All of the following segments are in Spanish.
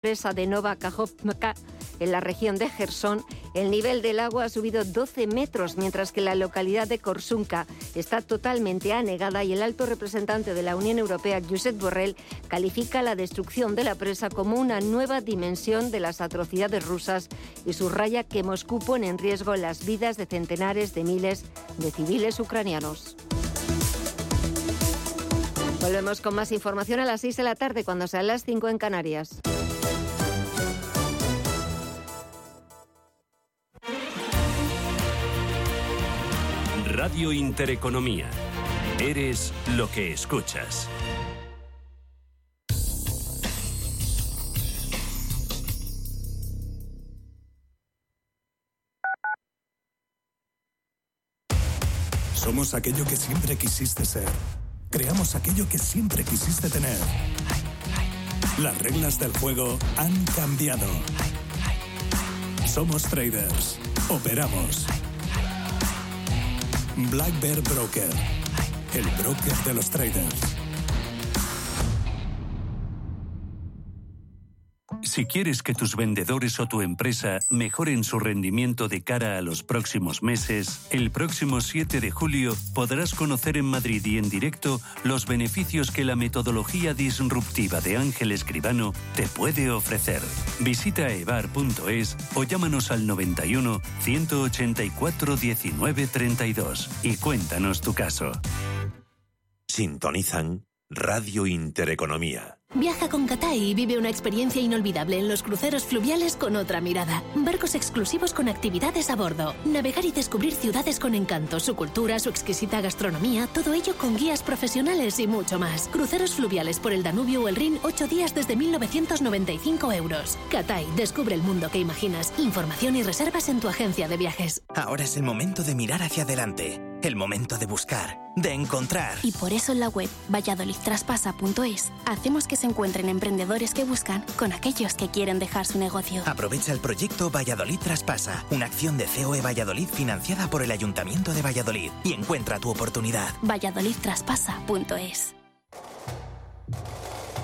presa de Nova Kajovka en la región de Gerson, el nivel del agua ha subido 12 metros, mientras que la localidad de Korsunka está totalmente anegada y el alto representante de la Unión Europea, Josep Borrell, califica la destrucción de la presa como una nueva dimensión de las atrocidades rusas y subraya que Moscú pone en riesgo las vidas de centenares de miles de civiles ucranianos. Volvemos con más información a las 6 de la tarde, cuando sean las 5 en Canarias. Intereconomía. Eres lo que escuchas. Somos aquello que siempre quisiste ser. Creamos aquello que siempre quisiste tener. Las reglas del juego han cambiado. Somos traders. Operamos. Black Bear Broker. El broker de los traders. Si quieres que tus vendedores o tu empresa mejoren su rendimiento de cara a los próximos meses, el próximo 7 de julio podrás conocer en Madrid y en directo los beneficios que la metodología disruptiva de Ángel Escribano te puede ofrecer. Visita evar.es o llámanos al 91 184 19 32 y cuéntanos tu caso. Sintonizan Radio Intereconomía. Viaja con Catay y vive una experiencia inolvidable en los cruceros fluviales con otra mirada. Barcos exclusivos con actividades a bordo. Navegar y descubrir ciudades con encanto, su cultura, su exquisita gastronomía, todo ello con guías profesionales y mucho más. Cruceros fluviales por el Danubio o el Rin, 8 días desde 1995 euros. Catay, descubre el mundo que imaginas. Información y reservas en tu agencia de viajes. Ahora es el momento de mirar hacia adelante. El momento de buscar, de encontrar. Y por eso en la web valladolidtraspasa.es hacemos que se encuentren emprendedores que buscan con aquellos que quieren dejar su negocio. Aprovecha el proyecto Valladolid Traspasa, una acción de COE Valladolid financiada por el Ayuntamiento de Valladolid y encuentra tu oportunidad. valladolidtraspasa.es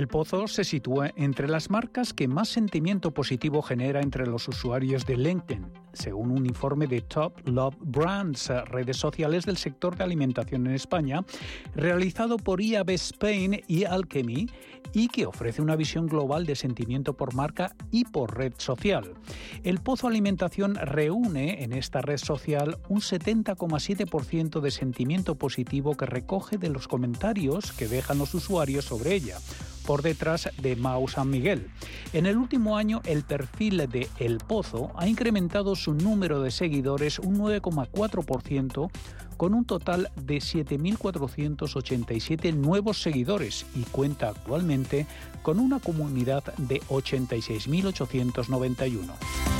El Pozo se sitúa entre las marcas que más sentimiento positivo genera entre los usuarios de LinkedIn, según un informe de Top Love Brands, redes sociales del sector de alimentación en España, realizado por IAB Spain y Alchemy, y que ofrece una visión global de sentimiento por marca y por red social. El Pozo Alimentación reúne en esta red social un 70,7% de sentimiento positivo que recoge de los comentarios que dejan los usuarios sobre ella por detrás de Mau San Miguel. En el último año, el perfil de El Pozo ha incrementado su número de seguidores un 9,4%, con un total de 7.487 nuevos seguidores y cuenta actualmente con una comunidad de 86.891.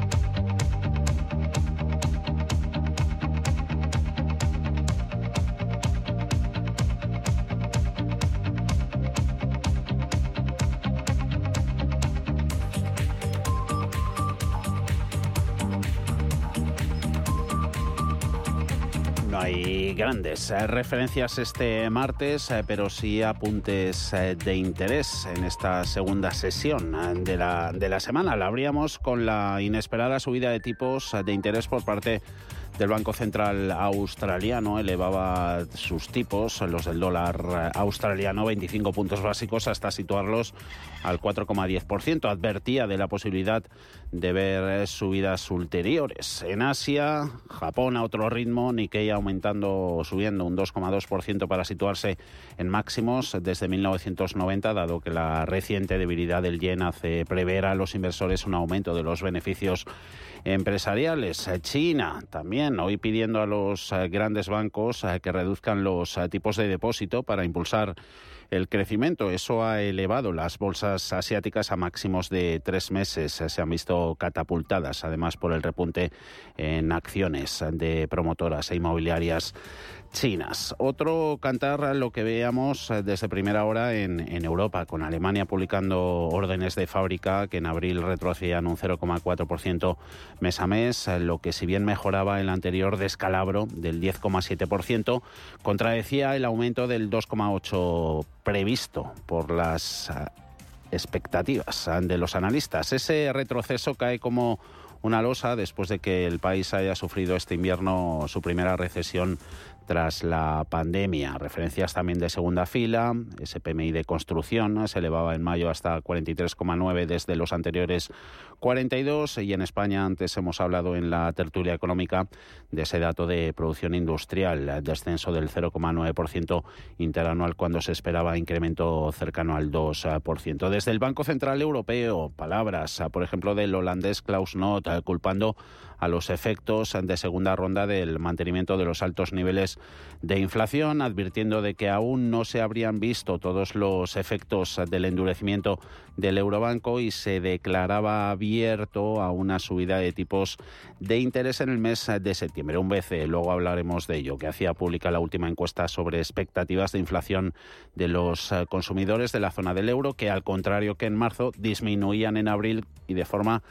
Grandes eh, referencias este martes, eh, pero sí apuntes eh, de interés en esta segunda sesión de la, de la semana. La abríamos con la inesperada subida de tipos de interés por parte del Banco Central australiano elevaba sus tipos, los del dólar australiano, 25 puntos básicos hasta situarlos al 4,10%. Advertía de la posibilidad de ver subidas ulteriores. En Asia, Japón a otro ritmo, Nikkei aumentando, subiendo un 2,2% para situarse en máximos desde 1990, dado que la reciente debilidad del yen hace prever a los inversores un aumento de los beneficios empresariales. China también hoy pidiendo a los eh, grandes bancos eh, que reduzcan los eh, tipos de depósito para impulsar el crecimiento. Eso ha elevado las bolsas asiáticas a máximos de tres meses. Se han visto catapultadas, además, por el repunte en acciones de promotoras e inmobiliarias chinas. Otro cantar lo que veíamos desde primera hora en, Europa, con Alemania publicando órdenes de fábrica que en abril retrocedían un 0,4% mes a mes, lo que si bien mejoraba el anterior descalabro del 10,7%, contradecía el aumento del 2,8% previsto por las eh, expectativas de los analistas. Ese retroceso cae como una losa después de que el país haya sufrido este invierno su primera recesión tras la pandemia. Referencias también de segunda fila, ese PMI de construcción se elevaba en mayo hasta 43,9 desde los anteriores 42 y en España antes hemos hablado en la tertulia económica de ese dato de producción industrial, descenso del 0,9% interanual cuando se esperaba incremento cercano al 2%. Desde el Banco Central Europeo, palabras, por ejemplo, del holandés Klaus Not culpando a los efectos de segunda ronda del mantenimiento de los altos niveles de inflación, advirtiendo de que aún no se habrían visto todos los efectos del endurecimiento del Eurobanco y se declaraba abierto a una subida de tipos de interés en el mes de septiembre. Un BCE, luego hablaremos de ello, que hacía pública la última encuesta sobre expectativas de inflación de los consumidores de la zona del euro, que al contrario que en marzo disminuían en abril y de forma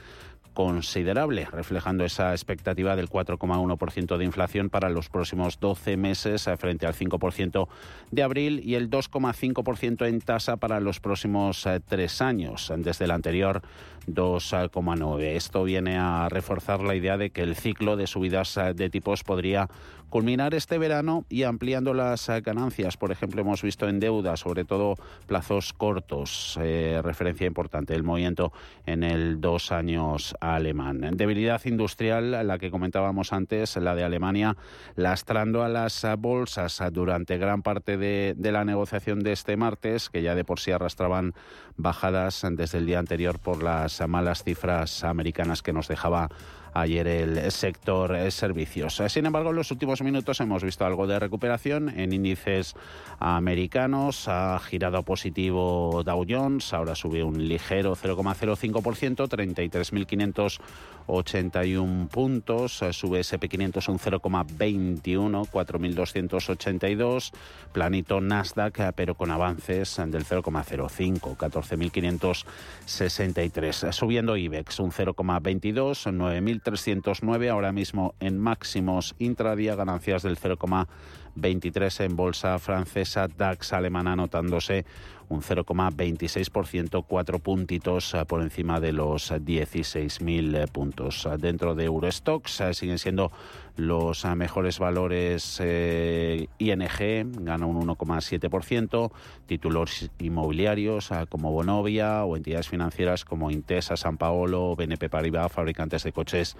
considerable, reflejando esa expectativa del 4,1% de inflación para los próximos 12 meses eh, frente al 5% de abril y el 2,5% en tasa para los próximos eh, tres años, desde el anterior 2,9. Esto viene a reforzar la idea de que el ciclo de subidas eh, de tipos podría culminar este verano y ampliando las eh, ganancias. Por ejemplo, hemos visto en deuda, sobre todo plazos cortos, eh, referencia importante, el movimiento en el dos años alemán. Debilidad industrial, la que comentábamos antes, la de Alemania, lastrando a las bolsas durante gran parte de, de la negociación de este martes, que ya de por sí arrastraban bajadas desde el día anterior por las malas cifras americanas que nos dejaba ayer el sector eh, servicios. Sin embargo, en los últimos minutos hemos visto algo de recuperación en índices americanos. Ha girado positivo Dow Jones, ahora sube un ligero 0,05%, 33.581 puntos. Sube SP500 un 0,21, 4.282. Planito Nasdaq, pero con avances del 0,05, 14.563. Subiendo IBEX un 0,22, 9.000 309 ahora mismo en máximos intradía, ganancias del 0,23 en bolsa francesa, DAX alemana anotándose un 0,26%, cuatro puntitos eh, por encima de los 16.000 eh, puntos. Dentro de Eurostox eh, siguen siendo los mejores valores ING, gana un 1,7%, títulos inmobiliarios como Bonovia o entidades financieras como Intesa, San Paolo, BNP Paribas, fabricantes de coches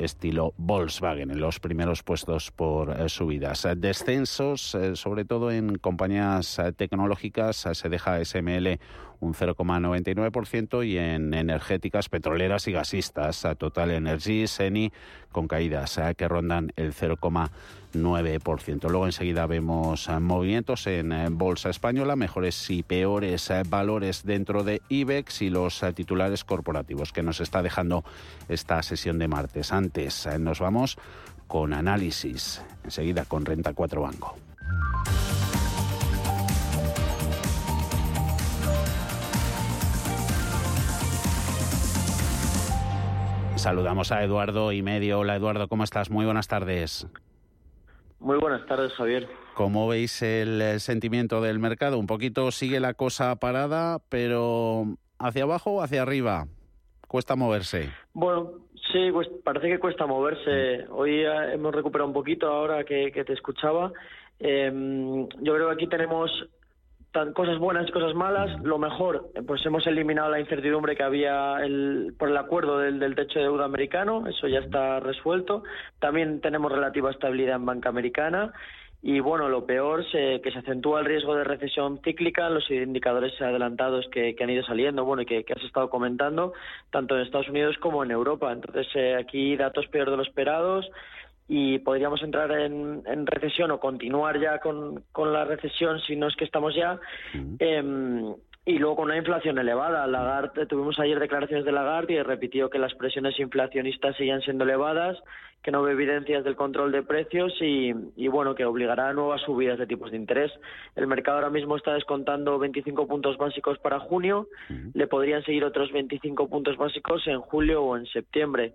estilo Volkswagen en los primeros puestos por eh, subidas. Descensos, eh, sobre todo en compañías eh, tecnológicas, se deja SML un 0,99% y en energéticas petroleras y gasistas, Total Energy, Seni, con caídas que rondan el 0,9%. Luego enseguida vemos movimientos en Bolsa Española, mejores y peores valores dentro de IBEX y los titulares corporativos que nos está dejando esta sesión de martes. Antes nos vamos con análisis, enseguida con Renta 4 Banco. Saludamos a Eduardo y medio. Hola Eduardo, ¿cómo estás? Muy buenas tardes. Muy buenas tardes, Javier. ¿Cómo veis el sentimiento del mercado? Un poquito sigue la cosa parada, pero hacia abajo o hacia arriba. cuesta moverse. Bueno, sí, pues parece que cuesta moverse. Mm. Hoy eh, hemos recuperado un poquito ahora que, te escuchaba. Em, yo creo que aquí tenemos cosas buenas y cosas malas. Lo mejor, pues hemos eliminado la incertidumbre que había el, por el acuerdo del, del, techo de deuda americano, eso ya está resuelto. También tenemos relativa estabilidad en banca americana. Y bueno, lo peor es que se acentúa el riesgo de recesión cíclica, los indicadores adelantados que, han ido saliendo, bueno, y que, has estado comentando, tanto en Estados Unidos como en Europa. Entonces, eh, aquí datos peor de lo esperados y podríamos entrar en, recesión o continuar ya con, la recesión si no es que estamos ya. Em, y luego con una inflación elevada. Lagarde, tuvimos ayer declaraciones de Lagarde y repitió que las presiones inflacionistas siguen siendo elevadas, que no ve evidencias del control de precios y, y, bueno, que obligará a nuevas subidas de tipos de interés. El mercado ahora mismo está descontando 25 puntos básicos para junio, le podrían seguir otros 25 puntos básicos en julio o en septiembre.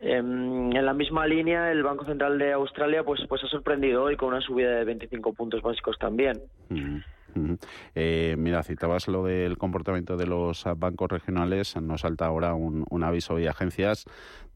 Em, en la misma línea, el Banco Central de Australia pues, pues ha sorprendido hoy con una subida de 25 puntos básicos también. Eh, mira, citabas lo del comportamiento de los bancos regionales. Nos salta ahora un, aviso y agencias.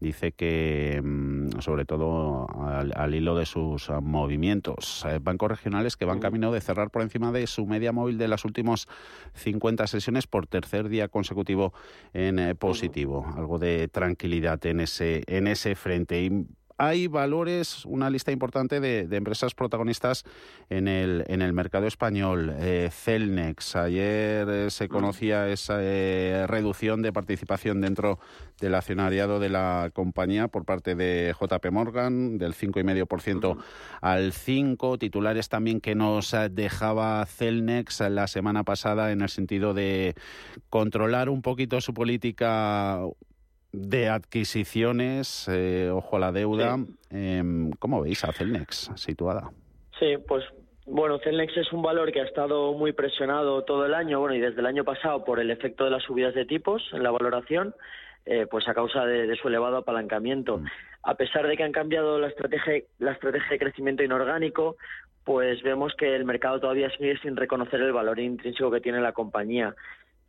Dice que, mm, sobre todo al, hilo de sus movimientos, eh, bancos regionales que van camino de cerrar por encima de su media móvil de las últimas 50 sesiones por tercer día consecutivo en eh, positivo. Algo de tranquilidad en ese, en ese frente. Y hay valores, una lista importante de, empresas protagonistas en el, en el mercado español. Eh, Celnex, ayer eh, se conocía esa eh, reducción de participación dentro del accionariado de la compañía por parte de JP Morgan, del 5,5% al 5%. Titulares también que nos dejaba Celnex la semana pasada en el sentido de controlar un poquito su política de adquisiciones, eh, ojo a la deuda. Em, ¿Cómo veis a Celnex situada? Sí, pues bueno, Celnex es un valor que ha estado muy presionado todo el año, bueno, y desde el año pasado por el efecto de las subidas de tipos en la valoración, eh, pues a causa de, su elevado apalancamiento. Mm. A pesar de que han cambiado la estrategia, la estrategia de crecimiento inorgánico, pues vemos que el mercado todavía sigue sin reconocer el valor intrínseco que tiene la compañía.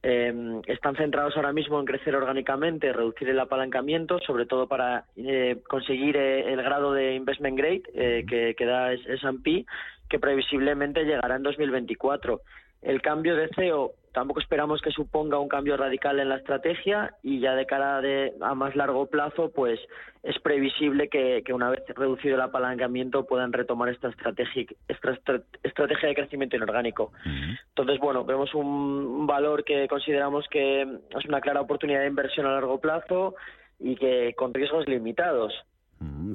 Eh, están centrados ahora mismo en crecer orgánicamente, reducir el apalancamiento, sobre todo para eh, conseguir eh, el grado de investment grade eh, que, que, da S&P, que previsiblemente llegará en 2024. El cambio de CEO tampoco esperamos que suponga un cambio radical en la estrategia y ya de cara a más largo plazo, pues es previsible que, una vez reducido el apalancamiento puedan retomar esta estrategia, estrategia de crecimiento inorgánico. Entonces, bueno, vemos un valor que consideramos que es una clara oportunidad de inversión a largo plazo y que con riesgos limitados.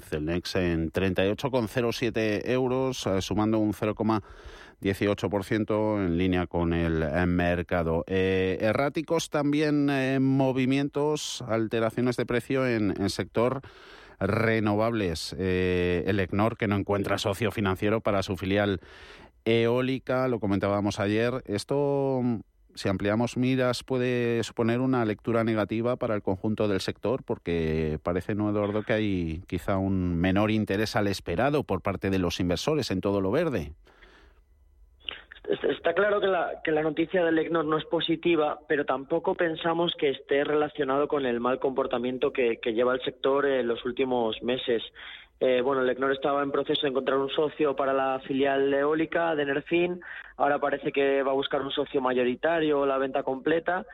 Celnex en 38,07 euros, eh, sumando un 0, 18% en línea con el mercado. Eh, erráticos también eh, movimientos, alteraciones de precio en, en sector renovables. Eh, el ECNOR, que no encuentra socio financiero para su filial eólica, lo comentábamos ayer. Esto, si ampliamos miras, puede suponer una lectura negativa para el conjunto del sector, porque parece, ¿no, Eduardo, que hay quizá un menor interés al esperado por parte de los inversores en todo lo verde? Está claro que la, que la noticia del EGNOR no es positiva, pero tampoco pensamos que esté relacionado con el mal comportamiento que, lleva el sector en los últimos meses. Eh, bueno, el EGNOR estaba en proceso de encontrar un socio para la filial eólica de Nerfin. Ahora parece que va a buscar un socio mayoritario o la venta completa.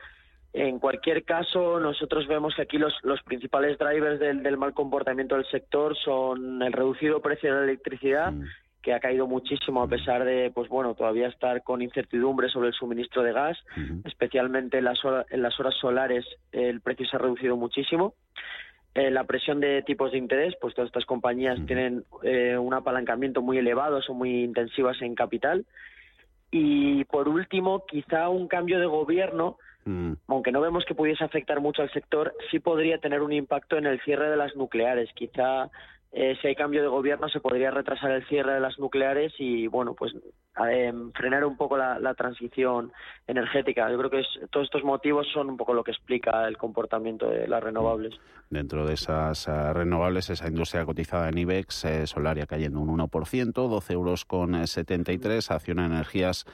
En cualquier caso, nosotros vemos que aquí los, principales drivers del, del, mal comportamiento del sector son el reducido precio de la electricidad que ha caído muchísimo a pesar de, pues bueno, todavía estar con incertidumbre sobre el suministro de gas, especialmente en las, en las horas solares el precio se ha reducido muchísimo. Eh, la presión de tipos de interés, pues todas estas compañías tienen eh, un apalancamiento muy elevado, son muy intensivas en capital. Y por último, quizá un cambio de gobierno, aunque no vemos que pudiese afectar mucho al sector, sí podría tener un impacto en el cierre de las nucleares. Quizá eh, si hay cambio de gobierno se podría retrasar el cierre de las nucleares y bueno pues em, frenar un poco la, transición energética. Yo creo que todos estos motivos son un poco lo que explica el comportamiento de las renovables. Dentro de esas eh, renovables esa industria cotizada en IBEX eh, Solaria cayendo un 1% 12 euros con 73 acción energías eh,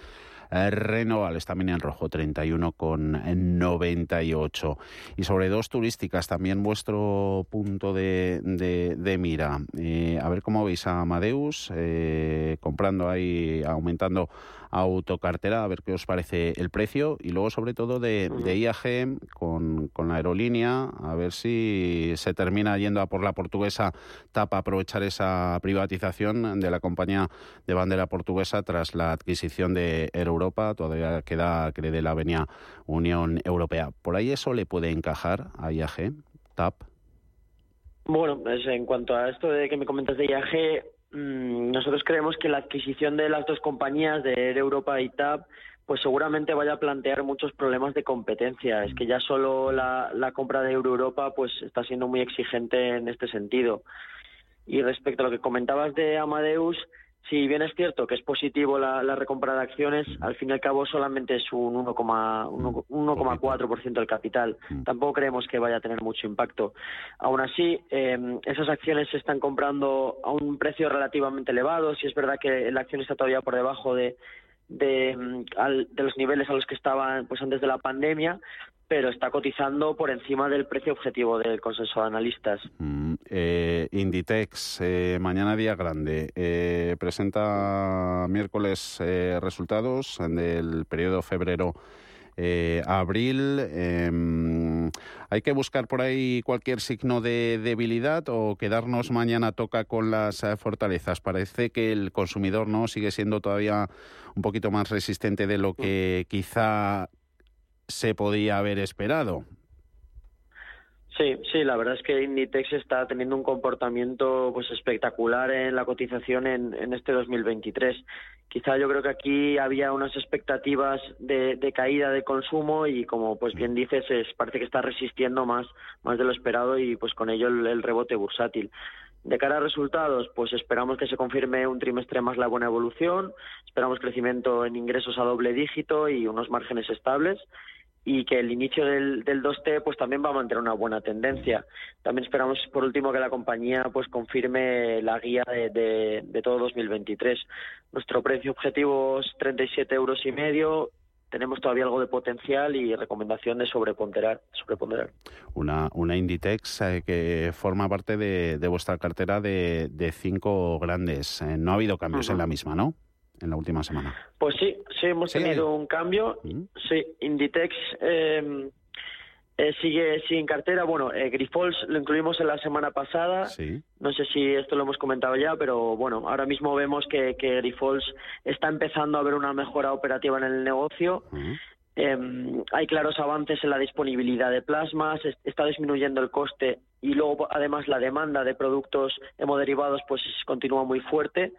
renovables también en rojo, 31,98. Y sobre dos turísticas, también vuestro punto de, de, mira. Eh, a ver cómo veis a Amadeus, eh, comprando ahí, aumentando autocartera, a ver qué os parece el precio y luego sobre todo de, IAG con, la aerolínea, a ver si se termina yendo a por la portuguesa TAP a aprovechar esa privatización de la compañía de bandera portuguesa tras la adquisición de Air Europa, todavía queda que de la Avenida Unión Europea. ¿Por ahí eso le puede encajar a IAG, TAP? Bueno, pues en cuanto a esto de que me comentas de IAG, nosotros creemos que la adquisición de las dos compañías, de Air Europa y TAP, pues seguramente vaya a plantear muchos problemas de competencia. Es que ya solo la, compra de Euro Europa pues está siendo muy exigente en este sentido. Y respecto a lo que comentabas de Amadeus, si bien es cierto que es positivo la, recompra de acciones, al fin y al cabo solamente es un 1,4% del capital. Mm. Tampoco creemos que vaya a tener mucho impacto. Aún así, em, esas acciones se están comprando a un precio relativamente elevado. Si es verdad que la acción está todavía por debajo de, de, de, los niveles a los que estaban pues antes de la pandemia, pero está cotizando por encima del precio objetivo del consenso de analistas. Mm, eh, Inditex, eh, mañana día grande, eh, presenta miércoles resultados del periodo febrero. abril, em, ¿hay que buscar por ahí cualquier signo de debilidad o quedarnos mañana toca con las fortalezas? Parece que el consumidor no sigue siendo todavía un poquito más resistente de lo que quizá se podía haber esperado. Sí, sí, la verdad es que Inditex está teniendo un comportamiento pues espectacular en la cotización en, en este 2023. Quizá yo creo que aquí había unas expectativas de, caída de consumo y como pues bien dices, es, parece que está resistiendo más, más de lo esperado y pues con ello el, rebote bursátil. De cara a resultados, pues esperamos que se confirme un trimestre más la buena evolución, esperamos crecimiento en ingresos a doble dígito y unos márgenes estables y que el inicio del, del 2T pues también va a mantener una buena tendencia. También esperamos por último que la compañía pues confirme la guía de, de, todo 2023. Nuestro precio objetivo es 37 euros y medio. Tenemos todavía algo de potencial y recomendación de sobreponderar. sobreponderar. Una, una Inditex eh, que forma parte de, de, vuestra cartera de, de cinco grandes. Eh, no ha habido cambios en la misma, ¿no? en la última semana. Pues sí, sí hemos tenido un cambio. Mm. Sí, Inditex eh, eh, sigue sin cartera. Bueno, eh, Grifols lo incluimos en la semana pasada. Sí. No sé si esto lo hemos comentado ya, pero bueno, ahora mismo vemos que, que Grifols está empezando a ver una mejora operativa en el negocio. Mm. Em, hay claros avances en la disponibilidad de plasmas, está disminuyendo el coste y luego además la demanda de productos hemoderivados pues continúa muy fuerte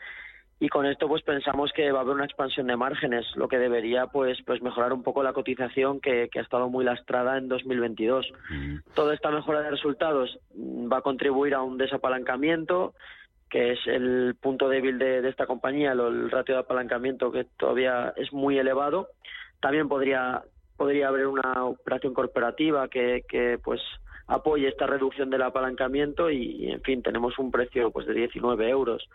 y con esto pues pensamos que va a haber una expansión de márgenes, lo que debería pues pues mejorar un poco la cotización que, ha estado muy lastrada en 2022. Mm. Toda esta mejora de resultados va a contribuir a un desapalancamiento, que es el punto débil de, esta compañía, el ratio de apalancamiento que todavía es muy elevado. También podría podría haber una operación corporativa que, que pues apoye esta reducción del apalancamiento y, en fin, tenemos un precio pues de 19 euros.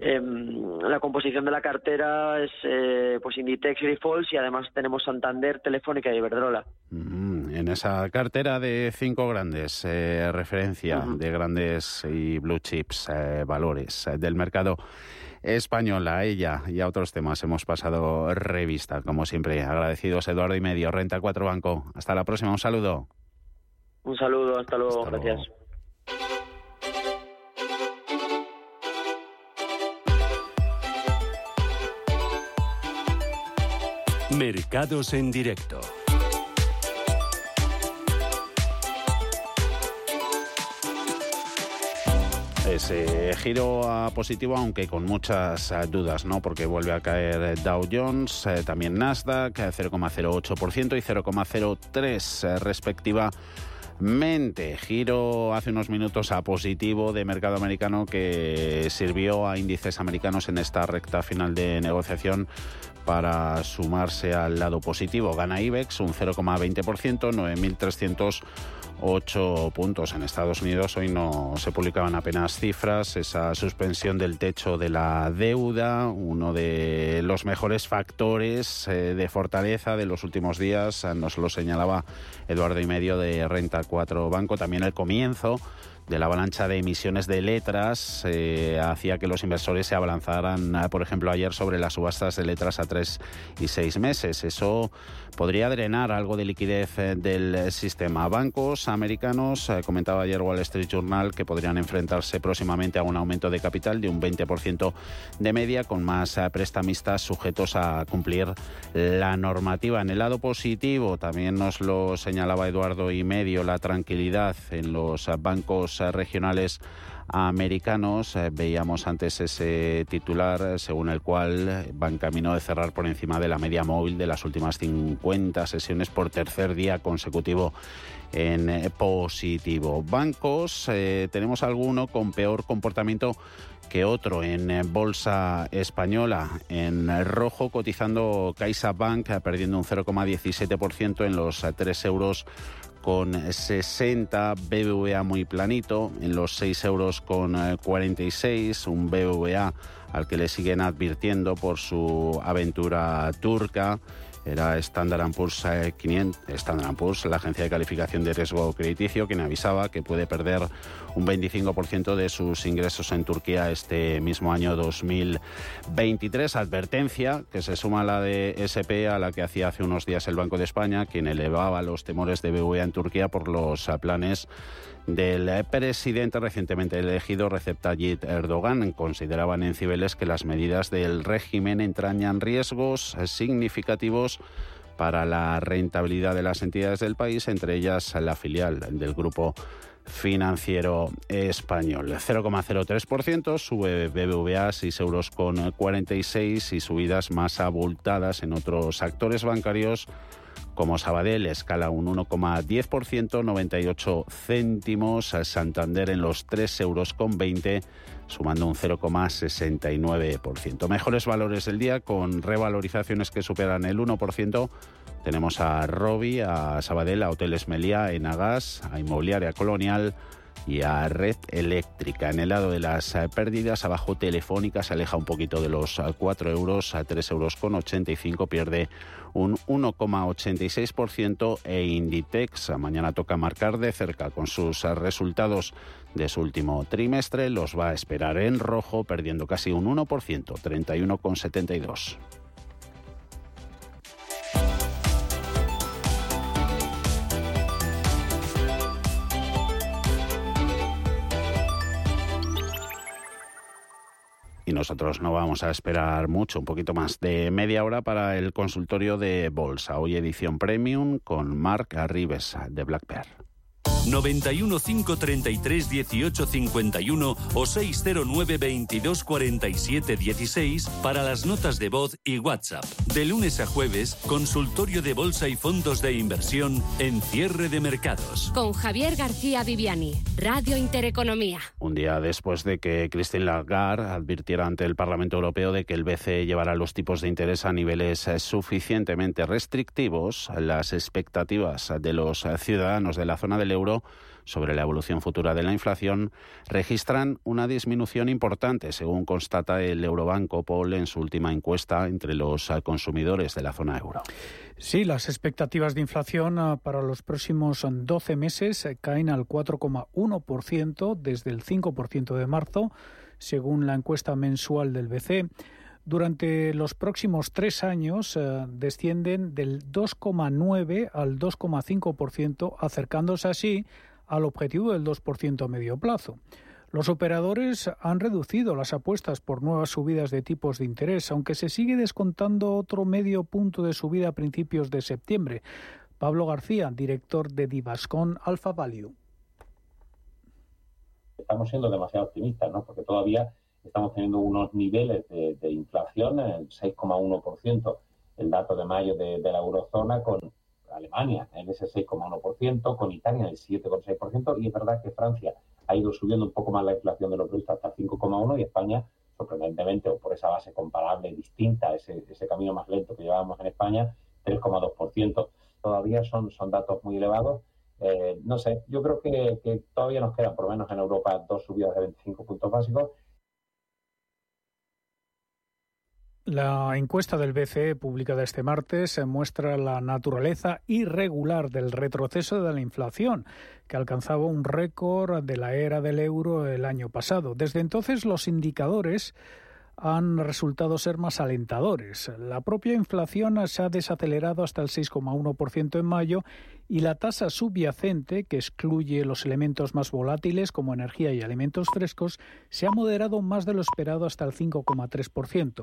Em, la composición de la cartera es eh, pues Inditex y Defaults y además tenemos Santander, Telefónica y Iberdrola. En esa cartera de cinco grandes, eh, referencia de grandes y blue chips, eh, valores del mercado español, a ella y a otros temas hemos pasado revista, como siempre. Agradecidos Eduardo y Medio, Renta 4 Banco. Hasta la próxima, un saludo. Un saludo, hasta luego, gracias. Mercados en directo. Ese giro a positivo, aunque con muchas eh, dudas, ¿no? Porque vuelve a caer Dow Jones, eh, también Nasdaq, 0,08% eh, y 0,03% respectiva Mente, giro hace unos minutos a positivo de mercado americano que sirvió a índices americanos en esta recta final de negociación para sumarse al lado positivo. Gana IBEX un 0,20%, 9.300 8 puntos. En Estados Unidos hoy no se publicaban apenas cifras. Esa suspensión del techo de la deuda, uno de los mejores factores eh, de fortaleza de los últimos días, nos lo señalaba Eduardo y medio de Renta 4 Banco. También el comienzo de la avalancha de emisiones de letras eh, hacía que los inversores se abalanzaran, eh, por ejemplo, ayer sobre las subastas de letras a tres y seis meses. Eso podría drenar algo de liquidez eh, del sistema. Bancos americanos, comentaba ayer Wall Street Journal, que podrían enfrentarse próximamente a un aumento de capital de un 20% de media, con más prestamistas sujetos a cumplir la normativa. En el lado positivo, también nos lo señalaba Eduardo y medio, la tranquilidad en los bancos regionales americanos. Eh, veíamos antes ese titular eh, según el cual van camino de cerrar por encima de la media móvil de las últimas 50 sesiones por tercer día consecutivo en eh, positivo. Bancos, tenemos alguno con peor comportamiento que otro en bolsa española. En rojo cotizando CaixaBank perdiendo un 0,17% en los 3 euros con 60, BBVA muy planito, en los 6 euros con 46, eh, un BBVA al que le siguen advirtiendo por su aventura turca era Standard Poor's 500, eh, Standard Poor's, la agencia de calificación de riesgo crediticio, quien avisaba que puede perder un 25% de sus ingresos en Turquía este mismo año 2023. Advertencia que se suma a la de SP, a la que hacía hace unos días el Banco de España, quien elevaba los temores de BBVA en Turquía por los planes del presidente recientemente elegido Recep Tayyip Erdogan. Consideraban en Cibeles que las medidas del régimen entrañan riesgos significativos para la rentabilidad de las entidades del país, entre ellas la filial del grupo financiero español. 0,03% sube BBVA 6 euros con 46 y subidas más abultadas en otros actores bancarios como Sabadell escala un 1,10%, 98 céntimos, Santander en los 3 euros con 20 sumando un 0,69%. Mejores valores del día con revalorizaciones que superan el 1%. Tenemos a Robi, a Sabadell, a Hoteles Meliá, Enagas, a Inmobiliaria Colonial, y a Red Eléctrica. En el lado de las eh, pérdidas, abajo Telefónica se aleja un poquito de los 4 eh, euros a 3 euros con 85, pierde un 1,86% e Inditex mañana toca marcar de cerca con sus eh, resultados de su último trimestre, los va a esperar en rojo perdiendo casi un 1%, 31,72. Y nosotros no vamos a esperar mucho, un poquito más de media hora para el consultorio de Bolsa. Hoy edición premium con Mark Arribes de Black Bear. 91 533 18 51 o 609 22 47 16 para las notas de voz y WhatsApp. De lunes a jueves, consultorio de bolsa y fondos de inversión en cierre de mercados. Con Javier García Viviani, Radio Intereconomía. Un día después de que Christine Lagarde advirtiera ante el Parlamento Europeo de que el BCE llevará los tipos de interés a niveles suficientemente restrictivos, las expectativas de los ciudadanos de la zona del euro sobre la evolución futura de la inflación registran una disminución importante, según constata el Eurobanco Paul en su última encuesta entre los consumidores de la zona euro. Sí, las expectativas de inflación ah, para los próximos 12 meses eh, caen al 4,1% desde el 5% de marzo, según la encuesta mensual del BCE durante los próximos tres años eh, descienden del 2,9 al 2,5%, acercándose así al objetivo del 2% a medio plazo. Los operadores han reducido las apuestas por nuevas subidas de tipos de interés, aunque se sigue descontando otro medio punto de subida a principios de septiembre. Pablo García, director de Divascon Alpha Value. Estamos siendo demasiado optimistas, ¿no? Porque todavía estamos teniendo unos niveles de, inflación, el 6,1%, el dato de mayo de, la eurozona, con Alemania en ese 6,1%, con Italia en el 7,6%, y es verdad que Francia ha ido subiendo un poco más la inflación de los productos hasta el 5,1% y España, sorprendentemente, o por esa base comparable, distinta, ese, ese camino más lento que llevábamos en España, 3,2%. Todavía son, son datos muy elevados Eh, no sé, yo creo que, que todavía nos quedan, por lo menos en Europa, dos subidas de 25 puntos básicos La encuesta del BCE publicada este martes muestra la naturaleza irregular del retroceso de la inflación, que alcanzaba un récord de la era del euro el año pasado. Desde entonces los indicadores han resultado ser más alentadores. La propia inflación se ha desacelerado hasta el 6,1% en mayo y la tasa subyacente, que excluye los elementos más volátiles como energía y alimentos frescos, se ha moderado más de lo esperado hasta el 5,3%.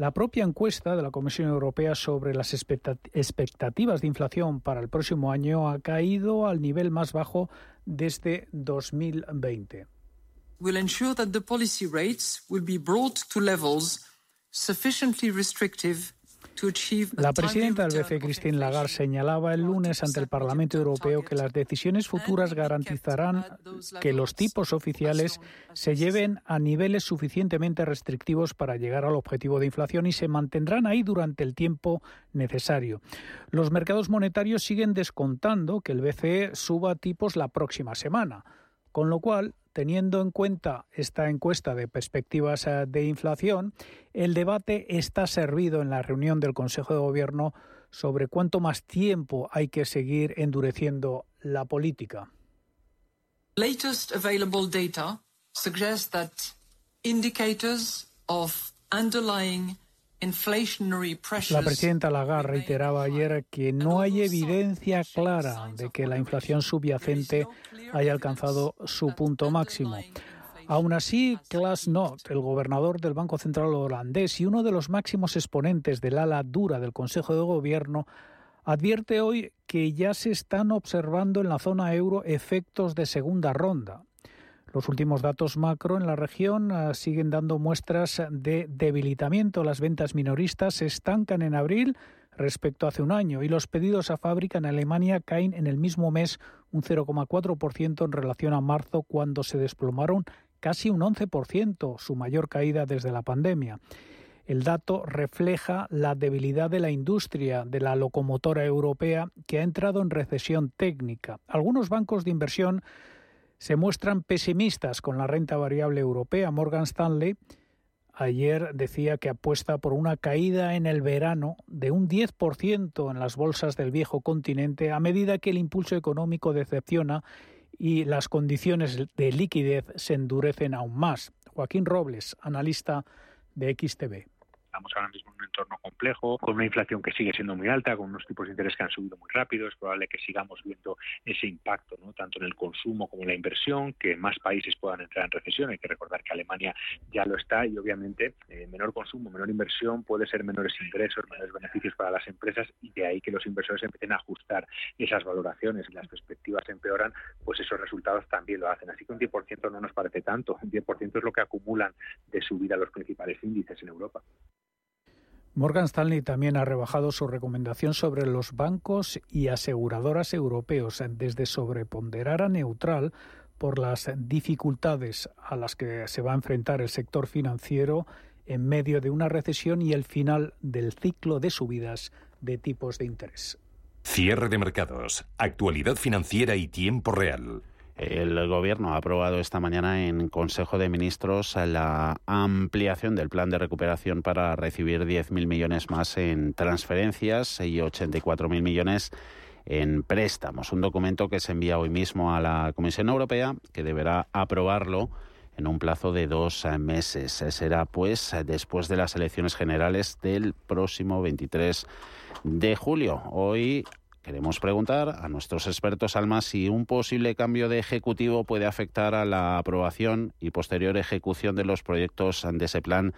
La propia encuesta de la Comisión Europea sobre las expectativas de inflación para el próximo año ha caído al nivel más bajo desde 2020. Will ensure la presidenta del BCE, Christine Lagarde, señalaba el lunes ante el Parlamento Europeo que las decisiones futuras garantizarán que los tipos oficiales se lleven a niveles suficientemente restrictivos para llegar al objetivo de inflación y se mantendrán ahí durante el tiempo necesario. Los mercados monetarios siguen descontando que el BCE suba tipos la próxima semana, con lo cual Teniendo en cuenta esta encuesta de perspectivas eh, de inflación, el debate está servido en la reunión del Consejo de Gobierno sobre cuánto más tiempo hay que seguir endureciendo la política. Latest available data suggests that indicators of underlying la presidenta Lagarde reiteraba ayer que no hay evidencia clara de que la inflación subyacente haya alcanzado su punto máximo. Aún así, Klaas Knot, el gobernador del Banco Central holandés y uno de los máximos exponentes del ala dura del Consejo de Gobierno, advierte hoy que ya se están observando en la zona euro efectos de segunda ronda. Los últimos datos macro en la región ah, siguen dando muestras de debilitamiento. Las ventas minoristas se estancan en abril respecto a hace un año y los pedidos a fábrica en Alemania caen en el mismo mes un 0,4% en relación a marzo cuando se desplomaron casi un 11%, su mayor caída desde la pandemia. El dato refleja la debilidad de la industria de la locomotora europea que ha entrado en recesión técnica. Algunos bancos de inversión se muestran pesimistas con la renta variable europea. Morgan Stanley ayer decía que apuesta por una caída en el verano de un 10% en las bolsas del viejo continente a medida que el impulso económico decepciona y las condiciones de liquidez se endurecen aún más. Joaquín Robles, analista de XTV. Estamos ahora mismo en un entorno complejo, con una inflación que sigue siendo muy alta, con unos tipos de interés que han subido muy rápido. Es probable que sigamos viendo ese impacto, ¿no? tanto en el consumo como en la inversión, que más países puedan entrar en recesión. Hay que recordar que Alemania ya lo está y obviamente eh, menor consumo, menor inversión puede ser menores ingresos, menores beneficios para las empresas y de ahí que los inversores empiecen a ajustar esas valoraciones las perspectivas empeoran, pues esos resultados también lo hacen. Así que un 10% no nos parece tanto. Un 10% es lo que acumulan de subida los principales índices en Europa. Morgan Stanley también ha rebajado su recomendación sobre los bancos y aseguradoras europeos desde sobreponderar a neutral por las dificultades a las que se va a enfrentar el sector financiero en medio de una recesión y el final del ciclo de subidas de tipos de interés. Cierre de mercados, actualidad financiera y tiempo real. El Gobierno ha aprobado esta mañana en Consejo de Ministros la ampliación del plan de recuperación para recibir 10.000 millones más en transferencias y 84.000 millones en préstamos. Un documento que se envía hoy mismo a la Comisión Europea, que deberá aprobarlo en un plazo de dos meses. Será, pues, después de las elecciones generales del próximo 23 de julio. Hoy Queremos preguntar a nuestros expertos, Alma, si un posible cambio de ejecutivo puede afectar a la aprobación y posterior ejecución de los proyectos de ese plan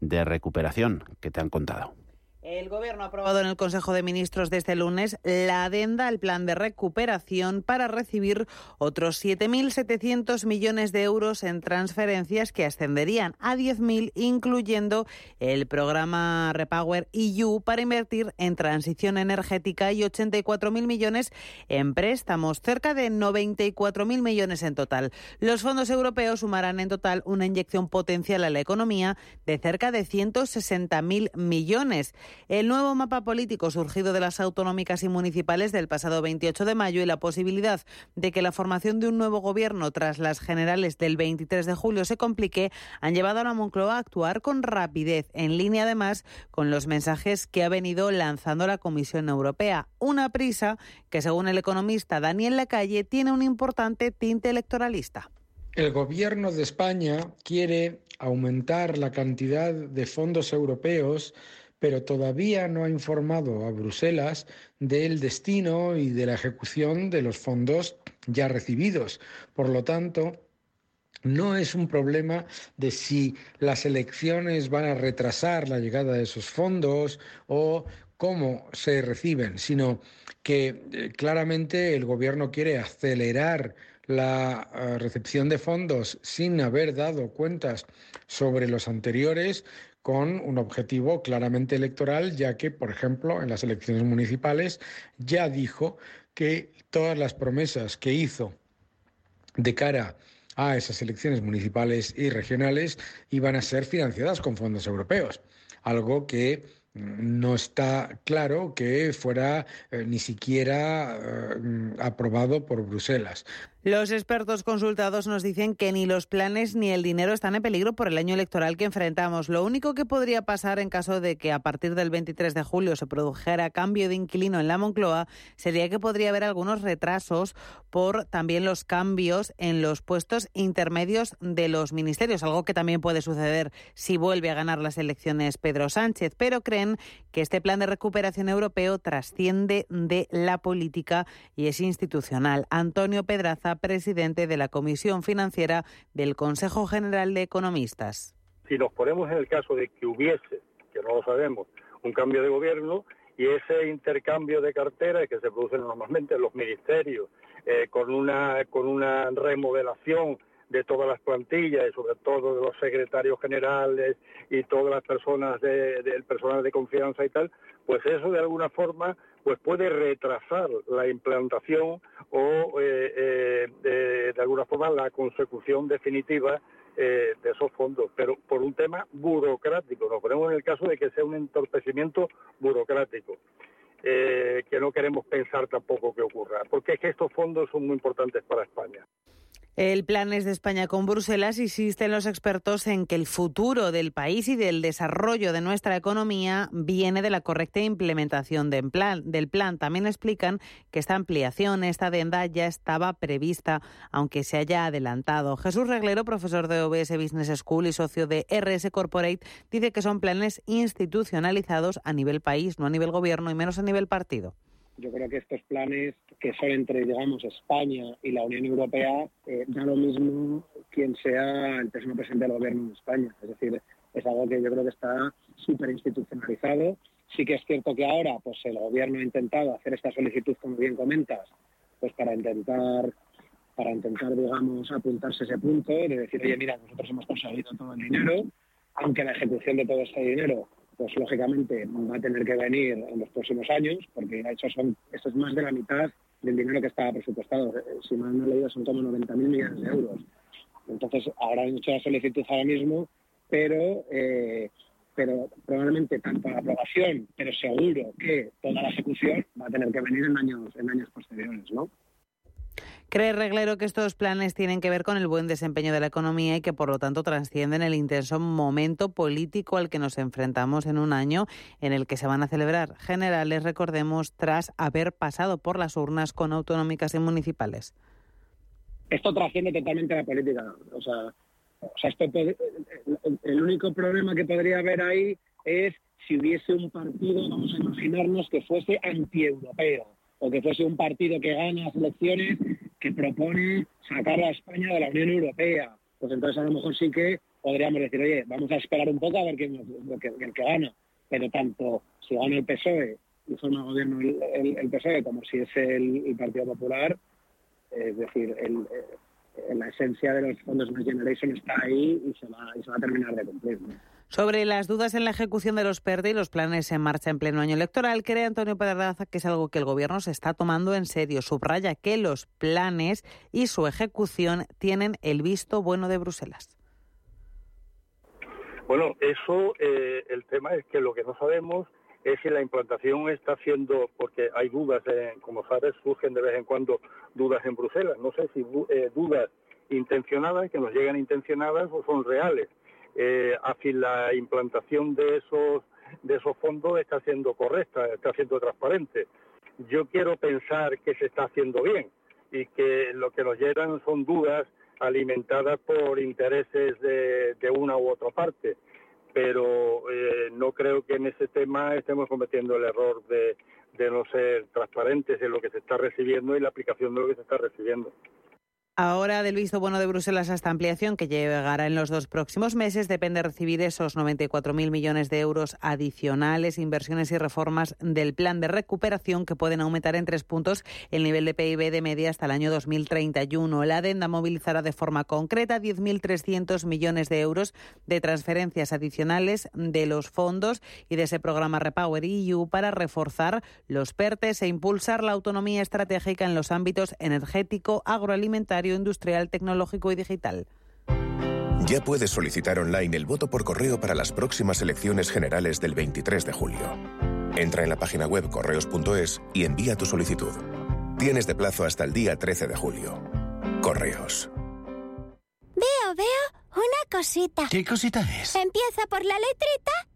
de recuperación que te han contado. El Gobierno ha aprobado en el Consejo de Ministros de este lunes la adenda al plan de recuperación para recibir otros 7.700 millones de euros en transferencias que ascenderían a 10.000, incluyendo el programa Repower EU para invertir en transición energética y 84.000 millones en préstamos, cerca de 94.000 millones en total. Los fondos europeos sumarán en total una inyección potencial a la economía de cerca de 160.000 millones. El nuevo mapa político surgido de las autonómicas y municipales del pasado 28 de mayo y la posibilidad de que la formación de un nuevo gobierno tras las generales del 23 de julio se complique han llevado a la Moncloa a actuar con rapidez, en línea además con los mensajes que ha venido lanzando la Comisión Europea. Una prisa que, según el economista Daniel Lacalle, tiene un importante tinte electoralista. El gobierno de España quiere aumentar la cantidad de fondos europeos, pero todavía no ha informado a Bruselas del destino y de la ejecución de los fondos ya recibidos. Por lo tanto, no es un problema de si las elecciones van a retrasar la llegada de esos fondos o cómo se reciben, sino que eh, claramente el gobierno quiere acelerar la eh, recepción de fondos sin haber dado cuentas sobre los anteriores con un objetivo claramente electoral, ya que, por ejemplo, en las elecciones municipales ya dijo que todas las promesas que hizo de cara a esas elecciones municipales y regionales iban a ser financiadas con fondos europeos, algo que no está claro que fuera eh, ni siquiera eh, aprobado por Bruselas. Los expertos consultados nos dicen que ni los planes ni el dinero están en peligro por el año electoral que enfrentamos. Lo único que podría pasar en caso de que a partir del 23 de julio se produjera cambio de inquilino en la Moncloa sería que podría haber algunos retrasos por también los cambios en los puestos intermedios de los ministerios, algo que también puede suceder si vuelve a ganar las elecciones Pedro Sánchez. Pero creen que este plan de recuperación europeo trasciende de la política y es institucional. Antonio Pedraza presidente de la Comisión Financiera del Consejo General de Economistas. Si nos ponemos en el caso de que hubiese, que no lo sabemos, un cambio de gobierno y ese intercambio de carteras que se produce normalmente en los ministerios, eh, con, una, con una remodelación de todas las plantillas y sobre todo de los secretarios generales y todas las personas del personal de confianza y tal, pues eso de alguna forma pues puede retrasar la implantación o eh, eh, de, alguna forma la consecución definitiva eh, de esos fondos, pero por un tema burocrático. Nos ponemos en el caso de que sea un entorpecimiento burocrático. que no queremos pensar tampoco que ocurra, porque es que estos fondos son muy importantes para España. El plan es de España con Bruselas. Insisten los expertos en que el futuro del país y del desarrollo de nuestra economía viene de la correcta implementación del plan. Del plan. También explican que esta ampliación, esta adenda ya estaba prevista, aunque se haya adelantado. Jesús Reglero, profesor de OBS Business School y socio de RS Corporate, dice que son planes institucionalizados a nivel país, no a nivel gobierno y menos a nivel partido yo creo que estos planes que son entre, digamos, España y la Unión Europea, eh, da lo mismo quien sea el próximo presidente del gobierno de España. Es decir, es algo que yo creo que está súper institucionalizado. Sí que es cierto que ahora pues el gobierno ha intentado hacer esta solicitud, como bien comentas, pues para intentar para intentar, digamos, apuntarse ese punto de decir, oye, mira, nosotros hemos conseguido todo el dinero, aunque la ejecución de todo ese dinero pues lógicamente va a tener que venir en los próximos años, porque de hecho son, esto es más de la mitad del dinero que estaba presupuestado. Eh, si mal no he leído, son como 90.000 millones de euros. Entonces, hecho la solicitud ahora mismo, pero, eh, pero probablemente tanto la aprobación, pero seguro que toda la ejecución va a tener que venir en años, en años posteriores, ¿no? Cree Reglero que estos planes tienen que ver con el buen desempeño de la economía y que por lo tanto trascienden el intenso momento político al que nos enfrentamos en un año en el que se van a celebrar generales, recordemos, tras haber pasado por las urnas con autonómicas y municipales. Esto trasciende totalmente la política. O sea, el único problema que podría haber ahí es si hubiese un partido, vamos a imaginarnos, que fuese antieuropeo o que fuese un partido que gana las elecciones que propone sacar a España de la Unión Europea. Pues entonces a lo mejor sí que podríamos decir, oye, vamos a esperar un poco a ver quién el que, el que gana. Pero tanto si gana el PSOE y forma gobierno el, PSOE como si es el, Partido Popular, es decir, el, eh, la esencia de los fondos Next Generation está ahí y se va, y se va a terminar de cumplir. Sobre las dudas en la ejecución de los PERDE y los planes en marcha en pleno año electoral, cree Antonio Pedraza que es algo que el Gobierno se está tomando en serio. Subraya que los planes y su ejecución tienen el visto bueno de Bruselas. Bueno, eso, eh, el tema es que lo que no sabemos es si la implantación está haciendo, porque hay dudas, como sabes, surgen de vez en cuando dudas en Bruselas. No sé si eh, dudas intencionadas, que nos llegan intencionadas o son reales. Eh, así la implantación de esos de esos fondos está siendo correcta, está siendo transparente. Yo quiero pensar que se está haciendo bien y que lo que nos llegan son dudas alimentadas por intereses de, una u otra parte. Pero eh, no creo que en ese tema estemos cometiendo el error de, de no ser transparentes en lo que se está recibiendo y la aplicación de lo que se está recibiendo. Ahora del visto bueno de Bruselas a esta ampliación, que llegará en los dos próximos meses, depende recibir esos 94.000 millones de euros adicionales, inversiones y reformas del plan de recuperación que pueden aumentar en tres puntos el nivel de PIB de media hasta el año 2031. La adenda movilizará de forma concreta 10.300 millones de euros de transferencias adicionales de los fondos y de ese programa Repower EU para reforzar los PERTES e impulsar la autonomía estratégica en los ámbitos energético, agroalimentario, industrial, tecnológico y digital. Ya puedes solicitar online el voto por correo para las próximas elecciones generales del 23 de julio. Entra en la página web correos.es y envía tu solicitud. Tienes de plazo hasta el día 13 de julio. Correos. Veo, veo una cosita. ¿Qué cosita es? Empieza por la letrita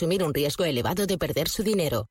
asumir un riesgo elevado de perder su dinero.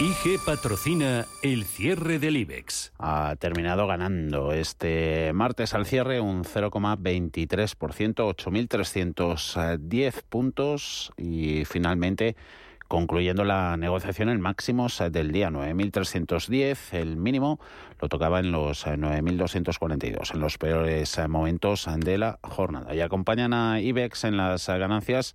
IG patrocina el cierre del IBEX. Ha terminado ganando este martes al cierre un 0,23%, 8.310 puntos y finalmente concluyendo la negociación en máximos del día 9.310, el mínimo lo tocaba en los 9.242, en los peores momentos de la jornada. Y acompañan a IBEX en las ganancias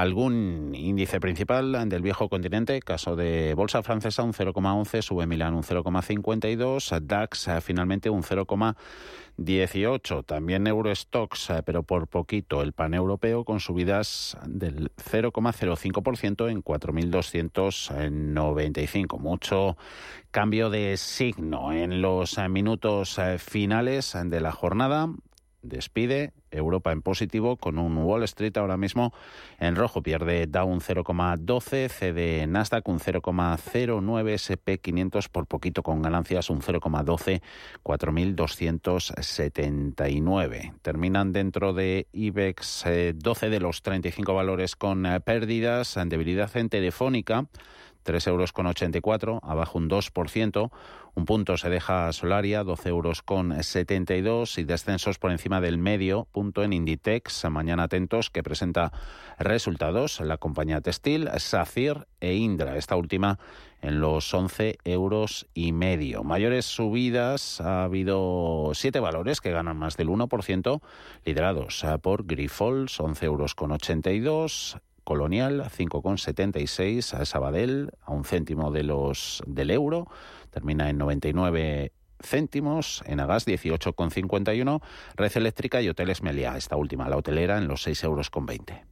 algún índice principal del viejo continente, caso de Bolsa Francesa un 0,11, sube Milán un 0,52, DAX finalmente un 0,18. 18. También Eurostox, eh, pero por poquito. El pan europeo con subidas del 0,05% en 4.295. Mucho cambio de signo en los eh, minutos eh, finales de la jornada despide, Europa en positivo con un Wall Street ahora mismo en rojo, pierde Dow un 0,12, cede Nasdaq un 0,09, SP 500 por poquito con ganancias un 0,12, 4.279. Terminan dentro de IBEX 12 de los 35 valores con eh, pérdidas, debilidad en Telefónica, 3 euros con 84, abajo un 2%. Un punto se deja Solaria, 12 euros con 72 y descensos por encima del medio punto en Inditex. Mañana atentos que presenta resultados la compañía textil, SACIR e Indra. Esta última en los 11 euros y medio. Mayores subidas ha habido siete valores que ganan más del 1%, liderados por Grifols, 11 euros con 82, Colonial 5,76, Sabadell a un céntimo de los del euro, termina en 99 céntimos, en Agas 18,51, Red Eléctrica y Hoteles Meliá, esta última, la hotelera, en los 6 euros con 20.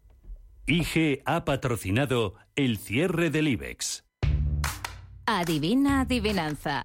IG ha patrocinado el cierre del IBEX. Adivina adivinanza.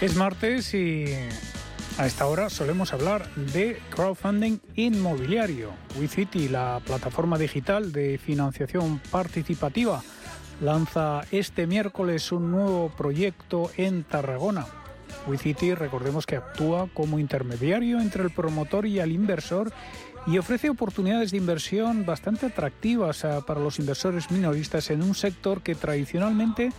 Es martes y a esta hora solemos hablar de crowdfunding inmobiliario. WeCity, la plataforma digital de financiación participativa, lanza este miércoles un nuevo proyecto en Tarragona. WeCity, recordemos que actúa como intermediario entre el promotor y el inversor y ofrece oportunidades de inversión bastante atractivas eh, para los inversores minoristas en un sector que tradicionalmente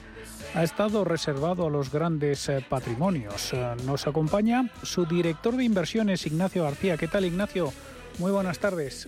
ha estado reservado a los grandes eh, patrimonios. Eh, nos acompaña su director de inversiones, Ignacio García. ¿Qué tal, Ignacio? Muy buenas tardes.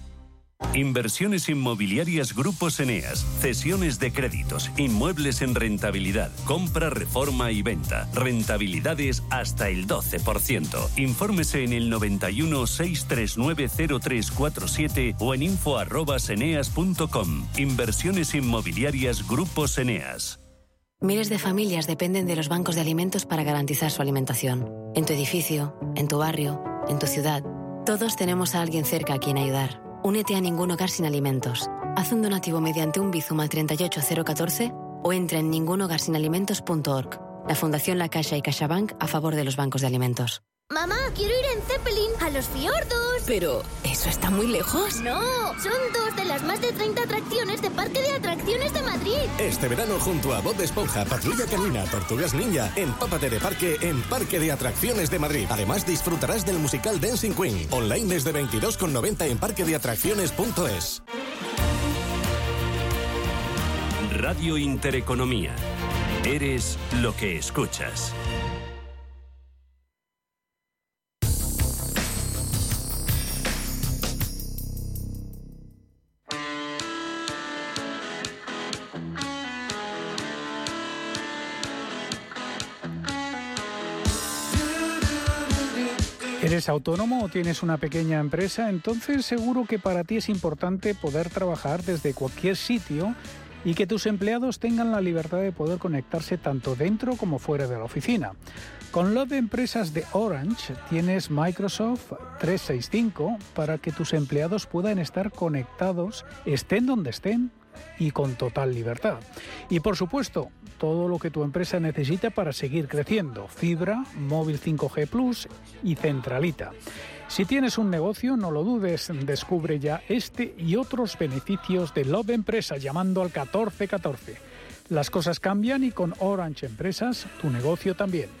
Inversiones inmobiliarias Grupos Eneas, cesiones de créditos, inmuebles en rentabilidad, compra, reforma y venta, rentabilidades hasta el 12%. Infórmese en el 91 639 0347 o en info@eneas.com. Inversiones inmobiliarias Grupos Eneas. Miles de familias dependen de los bancos de alimentos para garantizar su alimentación. En tu edificio, en tu barrio, en tu ciudad, todos tenemos a alguien cerca a quien ayudar. Únete a ningún hogar sin alimentos. Haz un donativo mediante un Bizum al 38014 o entra en ningunhogarsinalimentos.org. La Fundación La Caixa y CaixaBank a favor de los bancos de alimentos. Mamá, quiero ir en Zeppelin a los fiordos. Pero, ¿eso está muy lejos? No, son dos de las más de 30 atracciones de Parque de Atracciones de Madrid. Este verano junto a Bob Esponja, Patrulla Canina, Tortugas Ninja, empápate de parque en Parque de Atracciones de Madrid. Además disfrutarás del musical Dancing Queen, online desde 22,90 en parquedeatracciones.es. Radio Intereconomía. Eres lo que escuchas. ¿Eres autónomo o tienes una pequeña empresa? Entonces seguro que para ti es importante poder trabajar desde cualquier sitio y que tus empleados tengan la libertad de poder conectarse tanto dentro como fuera de la oficina. Con Love Empresas de Orange tienes Microsoft 365 para que tus empleados puedan estar conectados, estén donde estén y con total libertad. Y por supuesto, todo lo que tu empresa necesita para seguir creciendo, fibra, móvil 5G Plus y centralita. Si tienes un negocio, no lo dudes, descubre ya este y otros beneficios de Love Empresa llamando al 1414. Las cosas cambian y con Orange Empresas tu negocio también.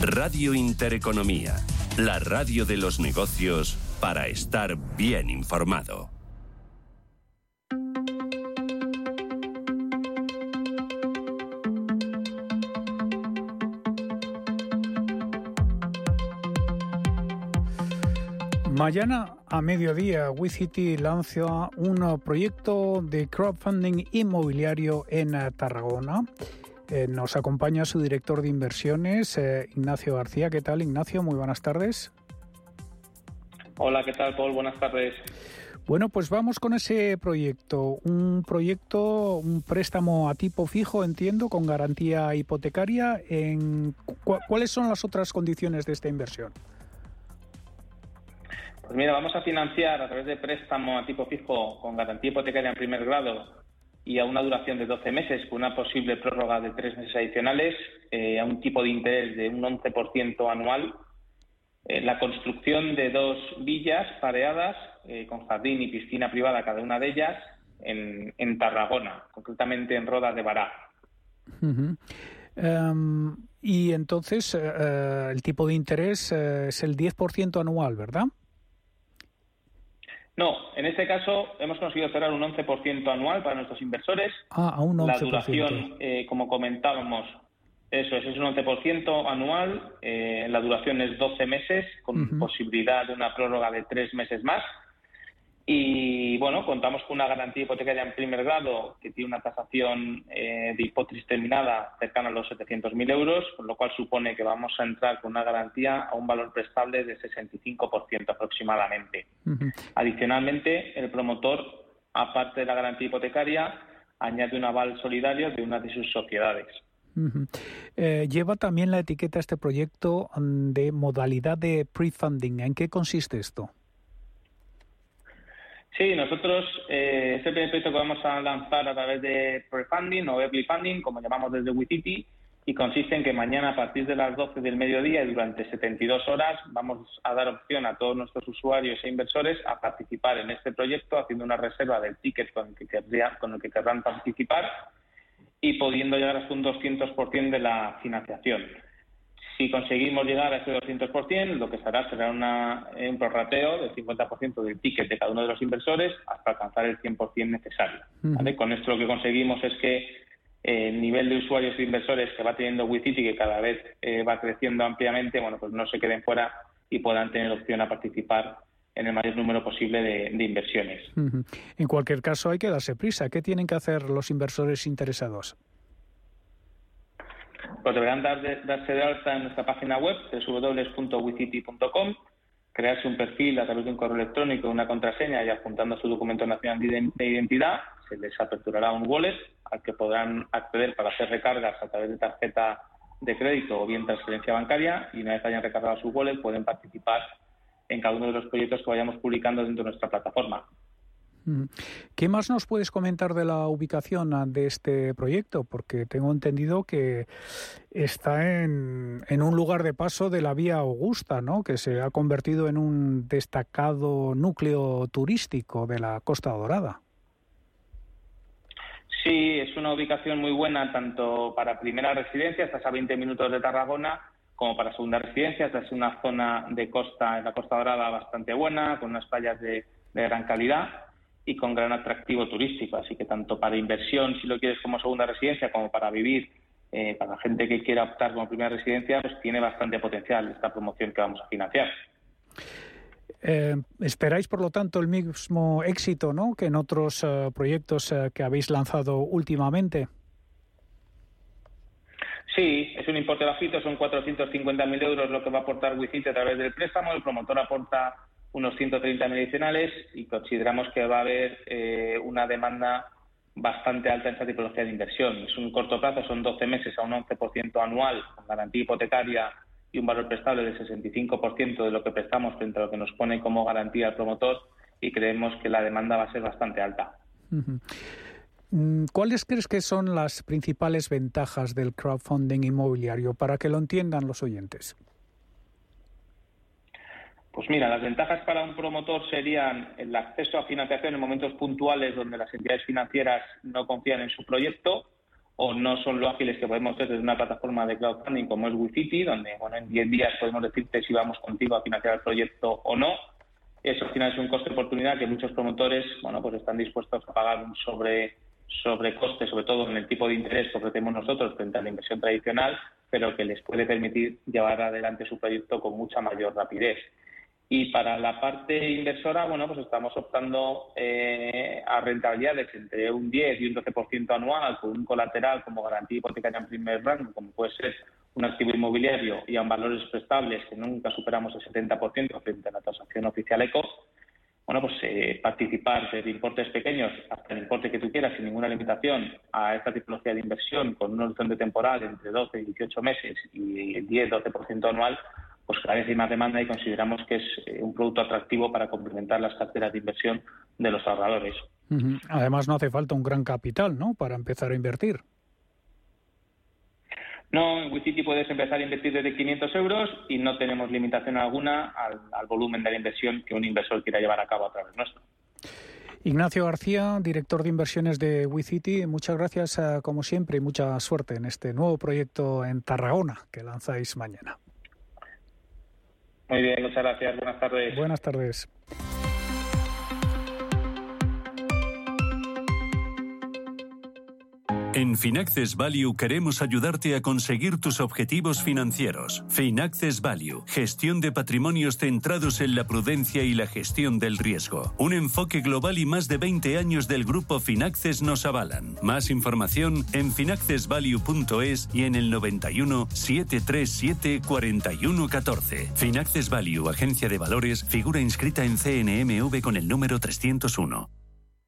Radio Intereconomía la radio de los negocios para estar bien informado. Mañana a mediodía, WeCity lanza un proyecto de crowdfunding inmobiliario en Tarragona. Eh, nos acompaña su director de inversiones, eh, Ignacio García. ¿Qué tal, Ignacio? Muy buenas tardes. Hola, ¿qué tal, Paul? Buenas tardes. Bueno, pues vamos con ese proyecto. Un proyecto, un préstamo a tipo fijo, entiendo, con garantía hipotecaria. En, ¿Cuáles son las otras condiciones de esta inversión? Pues mira, vamos a financiar a través de préstamo a tipo fijo con garantía hipotecaria en primer grado y a una duración de 12 meses con una posible prórroga de tres meses adicionales eh, a un tipo de interés de un 11% anual. Eh, la construcción de dos villas pareadas eh, con jardín y piscina privada cada una de ellas en, en Tarragona, concretamente en Roda de Bará. Em, y entonces el tipo de interés es el 10% anual, ¿verdad? No, en este caso hemos conseguido cerrar un 11% anual para nuestros inversores. Ah, a un 11%. La duración, eh, como comentábamos, eso es, es un 11% anual. Eh, la duración es 12 meses, con posibilidad de una prórroga de tres meses más. Y bueno, contamos con una garantía hipotecaria en primer grado que tiene una tasación eh, de hipótesis terminada cercana a los 700.000 euros, con lo cual supone que vamos a entrar con una garantía a un valor prestable de 65% aproximadamente. Adicionalmente, el promotor, aparte de la garantía hipotecaria, añade un aval solidario de una de sus sociedades. Eh, lleva también la etiqueta este proyecto mm, de modalidad de pre-funding. ¿En qué consiste esto? Sí, nosotros eh, es el primer proyecto que vamos a lanzar a través de pre-funding o early funding, como llamamos desde WeCity, y consiste en que mañana a partir de las 12 del mediodía y durante 72 horas vamos a dar opción a todos nuestros usuarios e inversores a participar en este proyecto haciendo una reserva del ticket con el que, con el que querrán participar y pudiendo llegar hasta un 200% de la financiación. Si conseguimos llegar a ese 200%, lo que se hará será una, un prorrateo del 50% del ticket de cada uno de los inversores hasta alcanzar el 100% necesario. Con esto lo que conseguimos es que eh, el nivel de usuarios e inversores que va teniendo WeCity, que cada vez eh, va creciendo ampliamente, bueno, pues no se queden fuera y puedan tener opción a participar en el mayor número posible de, inversiones. En cualquier caso, hay que darse prisa. ¿Qué tienen que hacer los inversores interesados? Pues deberán darse de alta en nuestra página web www.wicity.com, crearse un perfil a través de un correo electrónico, una contraseña y adjuntando su documento nacional de identidad, se les aperturará un wallet al que podrán acceder para hacer recargas a través de tarjeta de crédito o bien transferencia bancaria y una vez hayan recargado su wallet pueden participar en cada uno de los proyectos que vayamos publicando dentro de nuestra plataforma. ¿Qué más nos puedes comentar de la ubicación ah, de este proyecto? Porque tengo entendido que está en, en, un lugar de paso de la vía Augusta, ¿no? que se ha convertido en un destacado núcleo turístico de la Costa Dorada. Sí, es una ubicación muy buena tanto para primera residencia, estás a 20 minutos de Tarragona, como para segunda residencia. Esta es una zona de costa, en la Costa Dorada, bastante buena, con unas playas de, gran calidad y con gran atractivo turístico. Así que tanto para inversión, si lo quieres como segunda residencia, como para vivir, eh, para la gente que quiera optar como primera residencia, pues tiene bastante potencial esta promoción que vamos a financiar. Eh, ¿Esperáis, por lo tanto, el mismo éxito ¿no? que en otros eh, proyectos eh, que habéis lanzado últimamente? Sí, es un importe bajito, son 450.000 euros lo que va a aportar Wicite a través del préstamo. El promotor aporta unos 130.000 adicionales y consideramos que va a haber una demanda bastante alta en esta tipología de inversión. Es un corto plazo, son 12 meses a un 11% anual con garantía hipotecaria y un valor prestable del 65% de lo que prestamos frente a lo que nos pone como garantía el promotor y creemos que la demanda va a ser bastante alta. Mm, ¿Cuáles crees que son las principales ventajas del crowdfunding inmobiliario para que lo entiendan los oyentes? Pues mira, las ventajas para un promotor serían el acceso a financiación en momentos puntuales donde las entidades financieras no confían en su proyecto, o no son lo ágiles que podemos hacer desde una plataforma de crowdfunding como es WeCity, donde bueno, en 10 días podemos decirte si vamos contigo a financiar el proyecto o no. Eso al final es un coste de oportunidad que muchos promotores bueno, pues están dispuestos a pagar un sobre, sobrecoste, sobre todo en el tipo de interés que ofrecemos nosotros frente a la inversión tradicional, pero que les puede permitir llevar adelante su proyecto con mucha mayor rapidez. Y para la parte inversora, bueno, pues estamos optando eh, a rentabilidades entre un 10 y un 12% anual con un colateral como garantía hipotecaria en primer rango, como puede ser un activo inmobiliario y a valores prestables que nunca superamos el 70% frente a la transacción oficial ECO. Bueno, pues eh, participar desde importes pequeños hasta el importe que tú quieras sin ninguna limitación a esta tipología de inversión con un horizonte temporal entre 12 y 18 meses y el 10-12% anual, pues cada vez hay más demanda y consideramos que es eh, un producto atractivo para complementar las carteras de inversión de los ahorradores. Además, no hace falta un gran capital, ¿no?, para empezar a invertir. No, en WeCity puedes empezar a invertir desde 500 euros y no tenemos limitación alguna al, volumen de la inversión que un inversor quiera llevar a cabo a través nuestro. Ignacio García, director de inversiones de WeCity, muchas gracias eh, como siempre y mucha suerte en este nuevo proyecto en Tarragona que lanzáis mañana. Muy bien, muchas gracias. Buenas tardes. Buenas tardes. En Finaccess Value queremos ayudarte a conseguir tus objetivos financieros. Finaccess Value, gestión de patrimonios centrados en la prudencia y la gestión del riesgo. Un enfoque global y más de 20 años del grupo Finaccess nos avalan. Más información en finaccessvalue.es y en el 91 737 4114. Finaccess Value, agencia de valores, figura inscrita en CNMV con el número 301.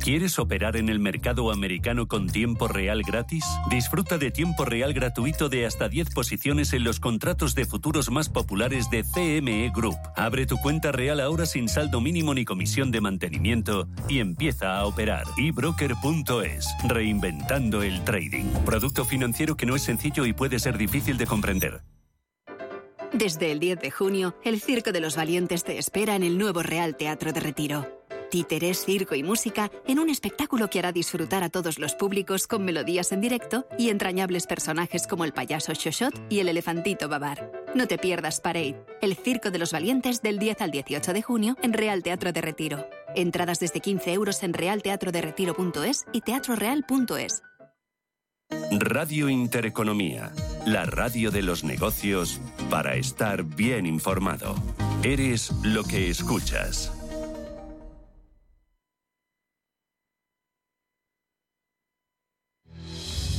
¿Quieres operar en el mercado americano con tiempo real gratis? Disfruta de tiempo real gratuito de hasta 10 posiciones en los contratos de futuros más populares de CME Group. Abre tu cuenta real ahora sin saldo mínimo ni comisión de mantenimiento y empieza a operar. ebroker.es, reinventando el trading. Producto financiero que no es sencillo y puede ser difícil de comprender. Desde el 10 de junio, el Circo de los Valientes te espera en el nuevo Real Teatro de Retiro títeres, circo y música en un espectáculo que hará disfrutar a todos los públicos con melodías en directo y entrañables personajes como el payaso Shoshot y el elefantito Babar. No te pierdas Parade, el Circo de los Valientes del 10 al 18 de junio en Real Teatro de Retiro. Entradas desde 15 euros en realteatroderetiro.es y teatroreal.es. Radio Intereconomía, la radio de los negocios para estar bien informado. Eres lo que escuchas.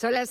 Son las